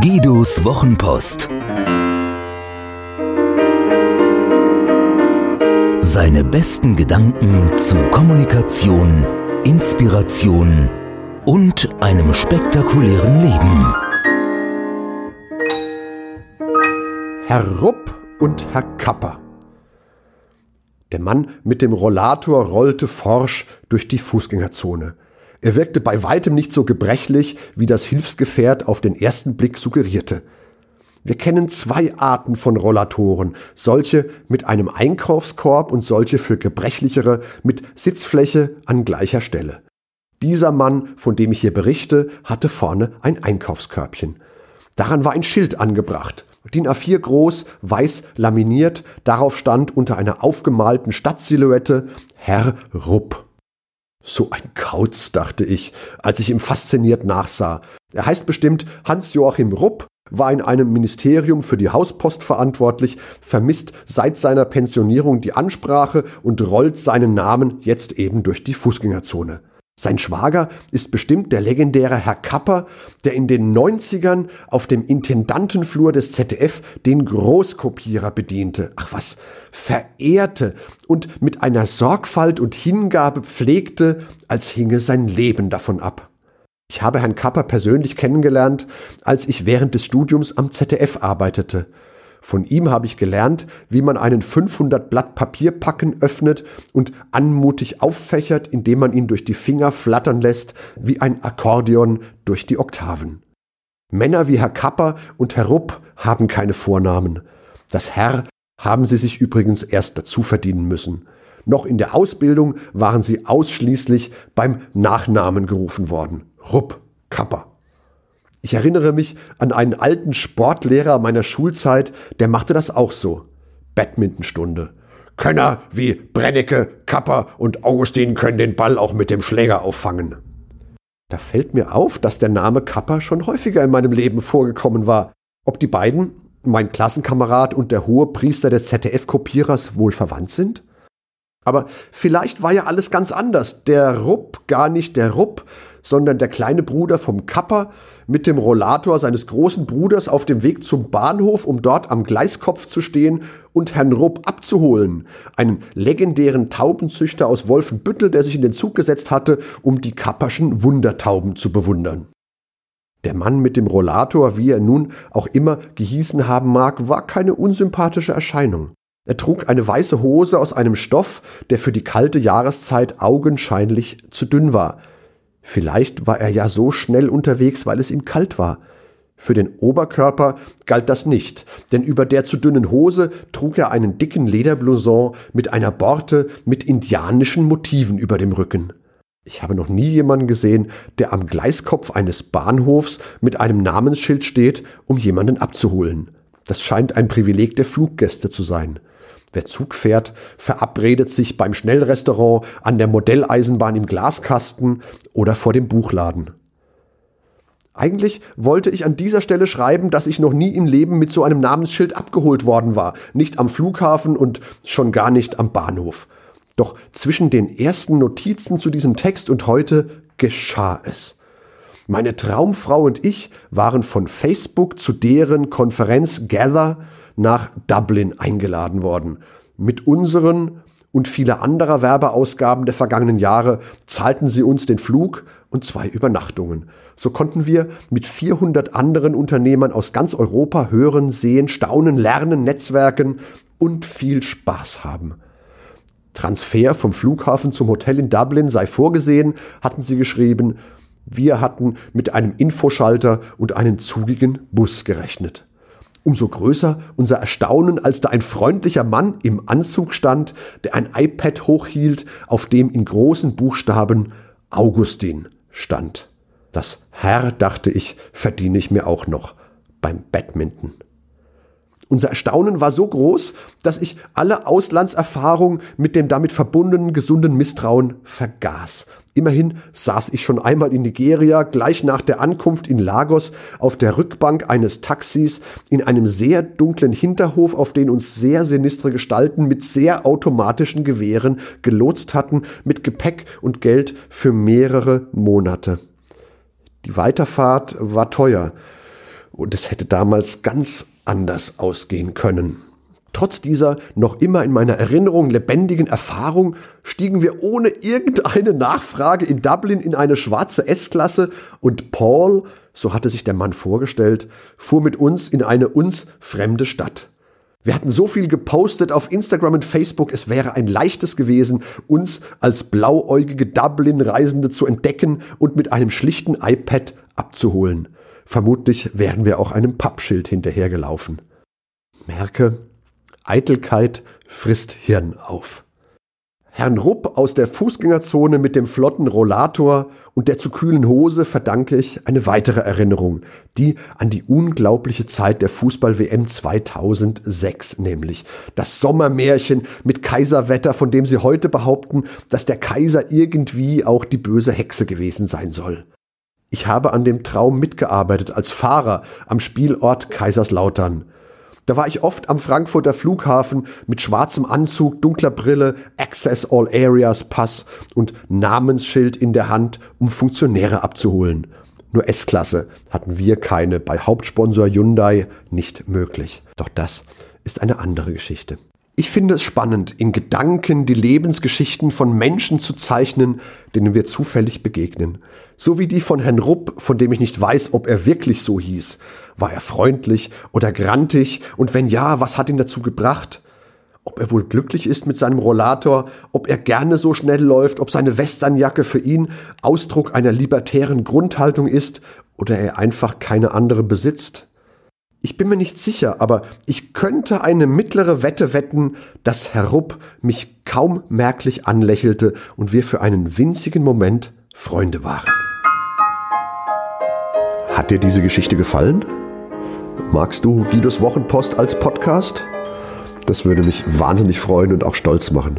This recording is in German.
Guidos Wochenpost. Seine besten Gedanken zu Kommunikation, Inspiration und einem spektakulären Leben. Herr Rupp und Herr Kapper. Der Mann mit dem Rollator rollte forsch durch die Fußgängerzone. Er wirkte bei weitem nicht so gebrechlich, wie das Hilfsgefährt auf den ersten Blick suggerierte. Wir kennen zwei Arten von Rollatoren, solche mit einem Einkaufskorb und solche für gebrechlichere mit Sitzfläche an gleicher Stelle. Dieser Mann, von dem ich hier berichte, hatte vorne ein Einkaufskörbchen. Daran war ein Schild angebracht. DIN A4 groß, weiß laminiert, darauf stand unter einer aufgemalten Stadtsilhouette Herr Rupp. So ein Kauz, dachte ich, als ich ihm fasziniert nachsah. Er heißt bestimmt Hans-Joachim Rupp, war in einem Ministerium für die Hauspost verantwortlich, vermisst seit seiner Pensionierung die Ansprache und rollt seinen Namen jetzt eben durch die Fußgängerzone. Sein Schwager ist bestimmt der legendäre Herr Kapper, der in den 90ern auf dem Intendantenflur des ZDF den Großkopierer bediente. Ach was, verehrte und mit einer Sorgfalt und Hingabe pflegte, als hinge sein Leben davon ab. Ich habe Herrn Kapper persönlich kennengelernt, als ich während des Studiums am ZDF arbeitete. Von ihm habe ich gelernt, wie man einen 500 Blatt Papierpacken öffnet und anmutig auffächert, indem man ihn durch die Finger flattern lässt, wie ein Akkordeon durch die Oktaven. Männer wie Herr Kapper und Herr Rupp haben keine Vornamen. Das Herr haben sie sich übrigens erst dazu verdienen müssen. Noch in der Ausbildung waren sie ausschließlich beim Nachnamen gerufen worden. Rupp, Kapper. Ich erinnere mich an einen alten Sportlehrer meiner Schulzeit, der machte das auch so. Badmintonstunde. Könner wie Brennecke, Kapper und Augustin können den Ball auch mit dem Schläger auffangen. Da fällt mir auf, dass der Name Kapper schon häufiger in meinem Leben vorgekommen war. Ob die beiden, mein Klassenkamerad und der hohe Priester des ZDF-Kopierers, wohl verwandt sind? Aber vielleicht war ja alles ganz anders. Der Rupp gar nicht der Rupp, sondern der kleine Bruder vom Kapper mit dem Rollator seines großen Bruders auf dem Weg zum Bahnhof, um dort am Gleiskopf zu stehen und Herrn Rupp abzuholen, einen legendären Taubenzüchter aus Wolfenbüttel, der sich in den Zug gesetzt hatte, um die kapperschen Wundertauben zu bewundern. Der Mann mit dem Rollator, wie er nun auch immer gehießen haben mag, war keine unsympathische Erscheinung. Er trug eine weiße Hose aus einem Stoff, der für die kalte Jahreszeit augenscheinlich zu dünn war. Vielleicht war er ja so schnell unterwegs, weil es ihm kalt war. Für den Oberkörper galt das nicht, denn über der zu dünnen Hose trug er einen dicken Lederblouson mit einer Borte mit indianischen Motiven über dem Rücken. Ich habe noch nie jemanden gesehen, der am Gleiskopf eines Bahnhofs mit einem Namensschild steht, um jemanden abzuholen. Das scheint ein Privileg der Fluggäste zu sein. Wer Zug fährt, verabredet sich beim Schnellrestaurant, an der Modelleisenbahn im Glaskasten oder vor dem Buchladen. Eigentlich wollte ich an dieser Stelle schreiben, dass ich noch nie im Leben mit so einem Namensschild abgeholt worden war, nicht am Flughafen und schon gar nicht am Bahnhof. Doch zwischen den ersten Notizen zu diesem Text und heute geschah es. Meine Traumfrau und ich waren von Facebook zu deren Konferenz Gather nach Dublin eingeladen worden. Mit unseren und viele anderer Werbeausgaben der vergangenen Jahre zahlten sie uns den Flug und zwei Übernachtungen. So konnten wir mit 400 anderen Unternehmern aus ganz Europa hören, sehen, staunen, lernen, netzwerken und viel Spaß haben. Transfer vom Flughafen zum Hotel in Dublin sei vorgesehen, hatten sie geschrieben. Wir hatten mit einem Infoschalter und einem zugigen Bus gerechnet. Umso größer unser Erstaunen, als da ein freundlicher Mann im Anzug stand, der ein iPad hochhielt, auf dem in großen Buchstaben Augustin stand. Das Herr, dachte ich, verdiene ich mir auch noch beim Badminton. Unser Erstaunen war so groß, dass ich alle Auslandserfahrung mit dem damit verbundenen gesunden Misstrauen vergaß. Immerhin saß ich schon einmal in Nigeria, gleich nach der Ankunft in Lagos, auf der Rückbank eines Taxis in einem sehr dunklen Hinterhof, auf den uns sehr sinistre Gestalten mit sehr automatischen Gewehren gelotst hatten, mit Gepäck und Geld für mehrere Monate. Die Weiterfahrt war teuer und es hätte damals ganz anders ausgehen können. Trotz dieser noch immer in meiner Erinnerung lebendigen Erfahrung stiegen wir ohne irgendeine Nachfrage in Dublin in eine schwarze S-Klasse und Paul, so hatte sich der Mann vorgestellt, fuhr mit uns in eine uns fremde Stadt. Wir hatten so viel gepostet auf Instagram und Facebook, es wäre ein leichtes gewesen, uns als blauäugige Dublin-Reisende zu entdecken und mit einem schlichten iPad abzuholen. Vermutlich wären wir auch einem Pappschild hinterhergelaufen. Merke, Eitelkeit frisst Hirn auf. Herrn Rupp aus der Fußgängerzone mit dem flotten Rollator und der zu kühlen Hose verdanke ich eine weitere Erinnerung, die an die unglaubliche Zeit der Fußball-WM 2006 nämlich. Das Sommermärchen mit Kaiserwetter, von dem sie heute behaupten, dass der Kaiser irgendwie auch die böse Hexe gewesen sein soll. Ich habe an dem Traum mitgearbeitet als Fahrer am Spielort Kaiserslautern. Da war ich oft am Frankfurter Flughafen mit schwarzem Anzug, dunkler Brille, Access All Areas Pass und Namensschild in der Hand, um Funktionäre abzuholen. Nur S-Klasse hatten wir keine, bei Hauptsponsor Hyundai nicht möglich. Doch das ist eine andere Geschichte. Ich finde es spannend, in Gedanken die Lebensgeschichten von Menschen zu zeichnen, denen wir zufällig begegnen. So wie die von Herrn Rupp, von dem ich nicht weiß, ob er wirklich so hieß. War er freundlich oder grantig? Und wenn ja, was hat ihn dazu gebracht? Ob er wohl glücklich ist mit seinem Rollator, ob er gerne so schnell läuft, ob seine Westernjacke für ihn Ausdruck einer libertären Grundhaltung ist oder er einfach keine andere besitzt. Ich bin mir nicht sicher, aber ich könnte eine mittlere Wette wetten, dass Herr Rupp mich kaum merklich anlächelte und wir für einen winzigen Moment Freunde waren. Hat dir diese Geschichte gefallen? Magst du Guidos Wochenpost als Podcast? Das würde mich wahnsinnig freuen und auch stolz machen.